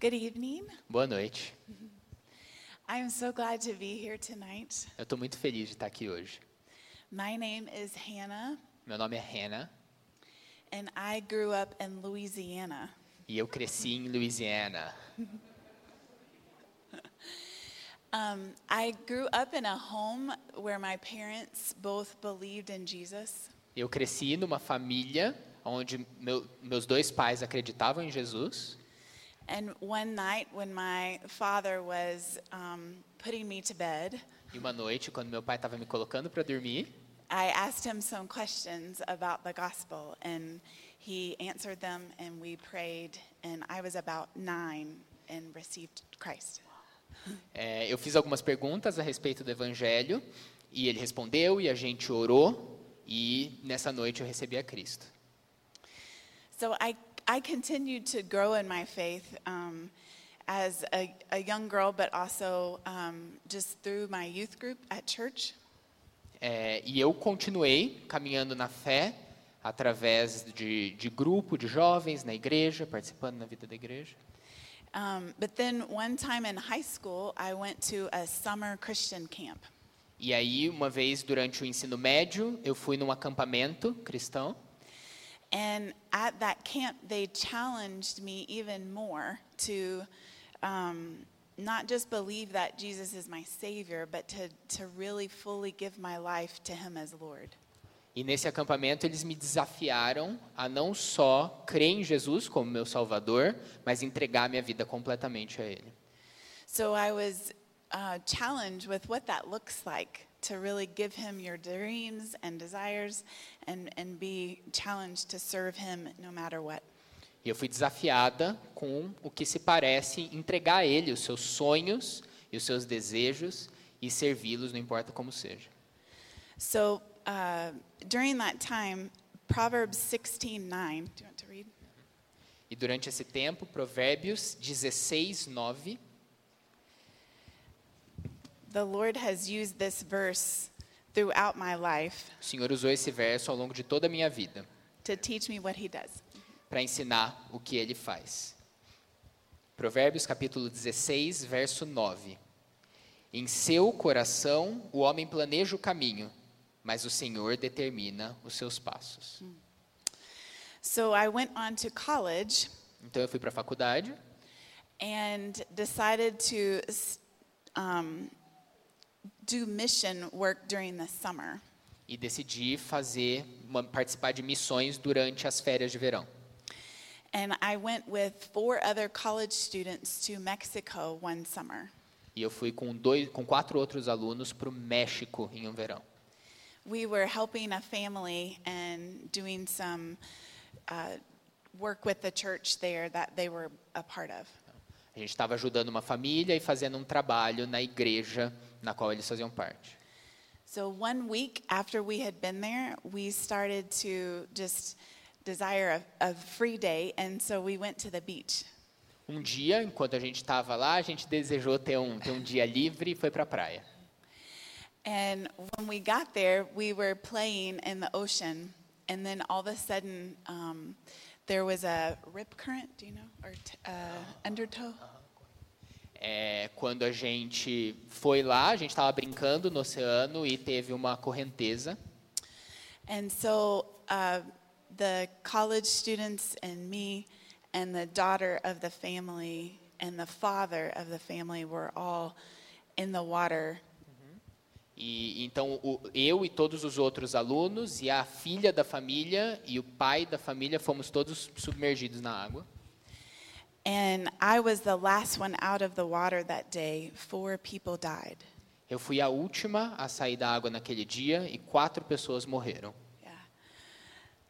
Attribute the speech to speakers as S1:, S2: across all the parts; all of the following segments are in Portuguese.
S1: Good evening.
S2: Boa noite.
S1: I am so glad to be here tonight.
S2: Eu estou muito feliz de estar aqui hoje.
S1: My name is Hannah,
S2: Meu nome é Hannah
S1: and I grew up in Louisiana.
S2: e eu cresci em Louisiana.
S1: Um, I grew up in a home where my parents both believed in Jesus.
S2: Eu cresci numa família onde meu, meus dois pais acreditavam em Jesus.
S1: And one night, when my father was um, putting me to bed,
S2: E uma noite, quando meu pai estava me colocando para dormir,
S1: I asked him some questions about the gospel, and he answered them, and we prayed. And I was about nine and received Christ.
S2: é, eu fiz algumas perguntas a respeito do Evangelho e ele respondeu e a gente orou e nessa noite eu recebi a Cristo.
S1: So I, I continued to grow in my faith um, as a, a young girl, but also um, just through my youth group at church.
S2: É, e eu continuei caminhando na fé através de, de grupo de jovens na igreja, participando na vida da igreja.
S1: Um, but then one time in high school, I went to a summer Christian camp.
S2: E aí, uma vez durante o ensino médio, eu fui num acampamento cristão.
S1: And at that camp, they challenged me even more to um, not just believe that Jesus is my Savior, but to, to really fully give my life to Him as Lord.
S2: E nesse acampamento, eles me desafiaram a não só crer em Jesus como meu Salvador, mas entregar minha vida completamente a Ele.
S1: So I was uh, challenged with what that looks like to really give Him your dreams and desires and, and be challenged to serve Him no matter what.
S2: E eu fui desafiada com o que se parece entregar a Ele os seus sonhos e os seus desejos e servi-los, não importa como seja.
S1: So uh, during that time, Proverbs 16 9. Do you want to read?
S2: E durante esse tempo, Provérbios 16, 9,
S1: The Lord has used this verse throughout my life
S2: o Senhor usou esse verso ao longo de toda a minha vida
S1: to teach me what He does.
S2: para ensinar o que Ele faz. Provérbios capítulo 16, verso 9. Em seu coração o homem planeja o caminho, mas o Senhor determina os seus passos.
S1: So I went on to college
S2: Então eu fui para a faculdade
S1: and decided to um, do mission work during the summer.
S2: e decidi fazer participar de missões durante as férias de verão.
S1: And I went with four other college students to Mexico one summer.
S2: E eu fui com dois, com quatro outros alunos para o México em um verão.
S1: We were helping a family and doing some uh, work with the church there that they were a part of.
S2: A gente estava ajudando uma família e fazendo um trabalho na igreja na qual eles faziam parte.
S1: So one week after we had been there, we started to just desire a, a free day, and so we went to the beach.
S2: Um dia, enquanto a gente estava lá, a gente desejou ter um, ter um dia livre e foi para a praia.
S1: And when we got there, we were playing in the ocean, and then all of a sudden, um, there was a rip current, do you know, or t- uh, undertow.
S2: É, quando a gente foi lá, a gente estava brincando no oceano e teve uma correnteza.
S1: And so uh, the college students and me and the daughter of the family and the father of the family were all in the water.
S2: E então o, eu e todos os outros alunos e a filha da família e o pai da família fomos todos submergidos na água.
S1: And I was the last one out of the water that day. Four people died.
S2: Eu fui a última a sair da água naquele dia e quatro pessoas morreram.
S1: Yeah.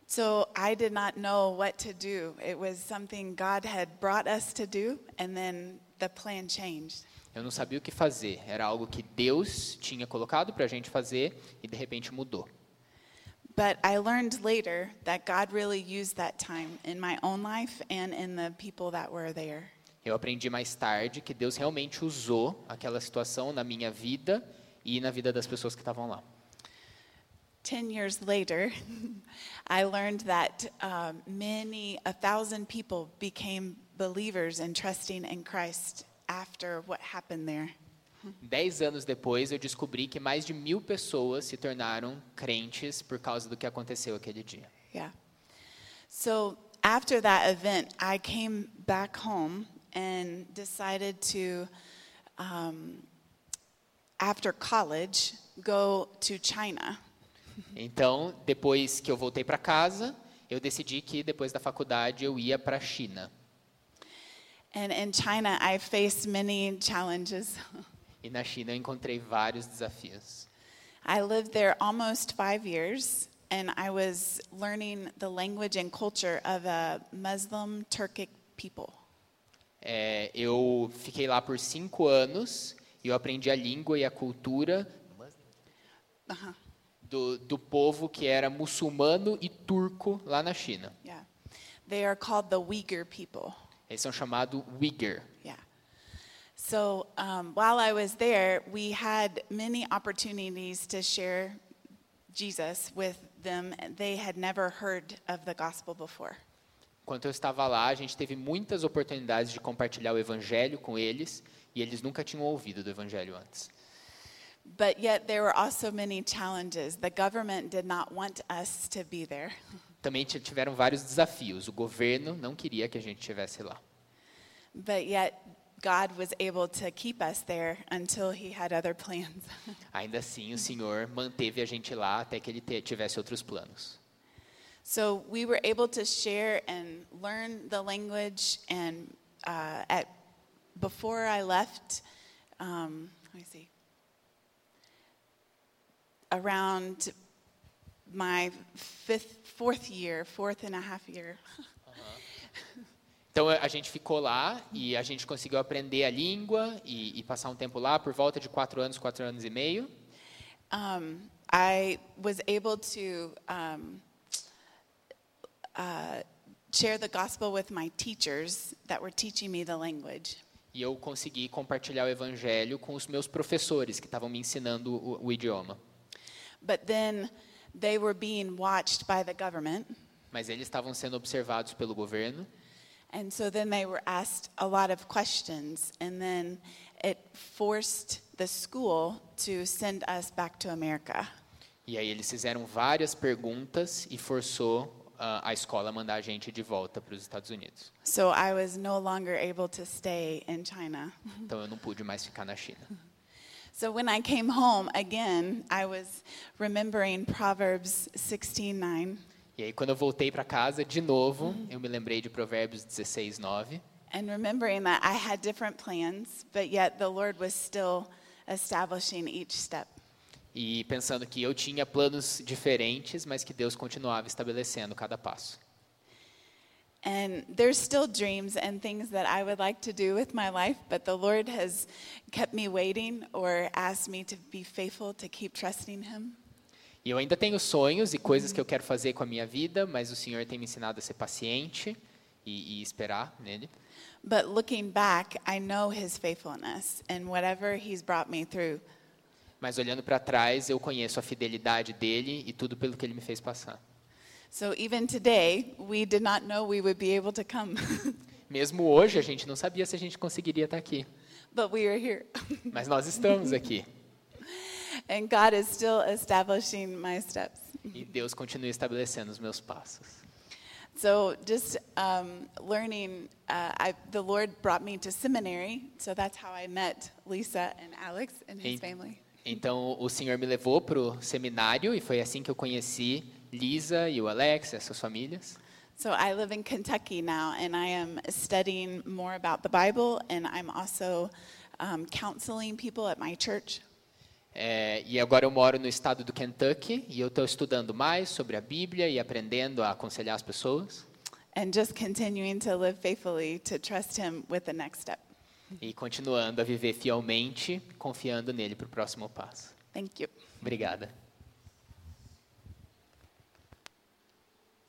S1: So I did not know what to do. It was something God had brought us to do, and then the plan changed.
S2: Eu não sabia o que fazer. Era algo que Deus tinha colocado para a gente fazer e de repente mudou.
S1: But I learned later that God really used that time in my own life and in the people that were there.
S2: Eu aprendi mais tarde que Deus realmente usou aquela situação na minha vida e na vida das pessoas que estavam lá.
S1: Ten years later, I learned that um, many, a thousand people became believers and trusting in Christ after what happened there.
S2: Dez anos depois, eu descobri que mais de mil pessoas se tornaram crentes por causa do que aconteceu aquele dia.
S1: Yeah. So after that event, I came back home and decided to, um, after college, go to China.
S2: Então, depois que eu voltei para casa, eu decidi que depois da faculdade eu ia para a China.
S1: And in China, I faced many challenges.
S2: E na China eu encontrei vários desafios.
S1: I lived there almost five years, and I was learning the language and culture of a Muslim Turkic people.
S2: É, eu fiquei lá por cinco anos e eu aprendi a língua e a cultura
S1: Uh-huh.
S2: do, do povo que era muçulmano e turco lá na China.
S1: Yeah. They are called the Uyghur people.
S2: Eles são chamados Uyghur.
S1: Yeah. So um, while I was there, we had many opportunities to share Jesus with them. They had never heard of the gospel before.
S2: Enquanto eu estava lá, a gente teve muitas oportunidades de compartilhar o evangelho com eles e eles nunca tinham ouvido do evangelho antes.
S1: But yet, there were also many challenges. The government did not want us to be there.
S2: Também ti- tiveram vários desafios. O governo não queria que a gente estivesse lá.
S1: But yet, God was able to keep us there until He had other plans.
S2: Ainda assim, o Senhor manteve a gente lá até que ele tivesse outros planos.
S1: so we were able to share and learn the language. And uh, at before I left, um, let me see. Around my fifth, fourth year, fourth and a half year,
S2: Então a gente ficou lá e a gente conseguiu aprender a língua e, e passar um tempo lá por volta de quatro anos, quatro anos e meio.
S1: um, I was able to um, uh, share the gospel with my teachers that were teaching me the language.
S2: E eu consegui compartilhar o evangelho com os meus professores que estavam me ensinando o, o idioma.
S1: But then they were being watched by the government.
S2: Mas eles estavam sendo observados pelo governo.
S1: And so then they were asked a lot of questions. And then it forced the school to send us back to America.
S2: E aí eles fizeram várias perguntas e forçou ah, a escola a mandar a gente de volta para os Estados Unidos.
S1: So I was no longer able to stay in China.
S2: Então eu não pude mais ficar na China.
S1: So when I came home again, I was remembering Proverbs 16:9
S2: E aí quando eu voltei para casa de novo, eu me lembrei de Provérbios 16, 9.
S1: and remembering that I had different plans, but yet the Lord was still establishing each step.
S2: E pensando que eu tinha planos diferentes, mas que Deus continuava estabelecendo cada passo.
S1: And there's still dreams and things that I would like to do with my life, but the Lord has kept me waiting or asked me to be faithful to keep trusting him.
S2: E eu ainda tenho sonhos e coisas que eu quero fazer com a minha vida, mas o Senhor tem me ensinado a ser paciente e, e esperar nele.
S1: But looking back, I know his faithfulness and whatever he's brought me through.
S2: Mas olhando para trás, eu conheço a fidelidade dele e tudo pelo que ele me fez passar.
S1: So even today, we did not know we would be able to come,
S2: Mesmo hoje, a gente não sabia se a gente conseguiria estar aqui,
S1: but we are here.
S2: mas nós estamos aqui.
S1: and God is still establishing my steps.
S2: E Deus continua estabelecendo os meus passos.
S1: So just um, learning, uh, I, the Lord brought me to seminary, so that's how I met Lisa and Alex and his family.
S2: Então, o Senhor me levou para o seminário e foi assim que eu conheci Lisa e o Alex, essas famílias.
S1: So I live in Kentucky now, and I am studying more about the Bible, and I'm also um, counseling people at my church.
S2: É, e agora eu moro no estado do Kentucky e eu estou estudando mais sobre a Bíblia e aprendendo a aconselhar as pessoas
S1: And just continuing to live faithfully to trust Him with the next step.
S2: e continuando a viver fielmente, confiando nele para o próximo passo.
S1: Thank you.
S2: Obrigada.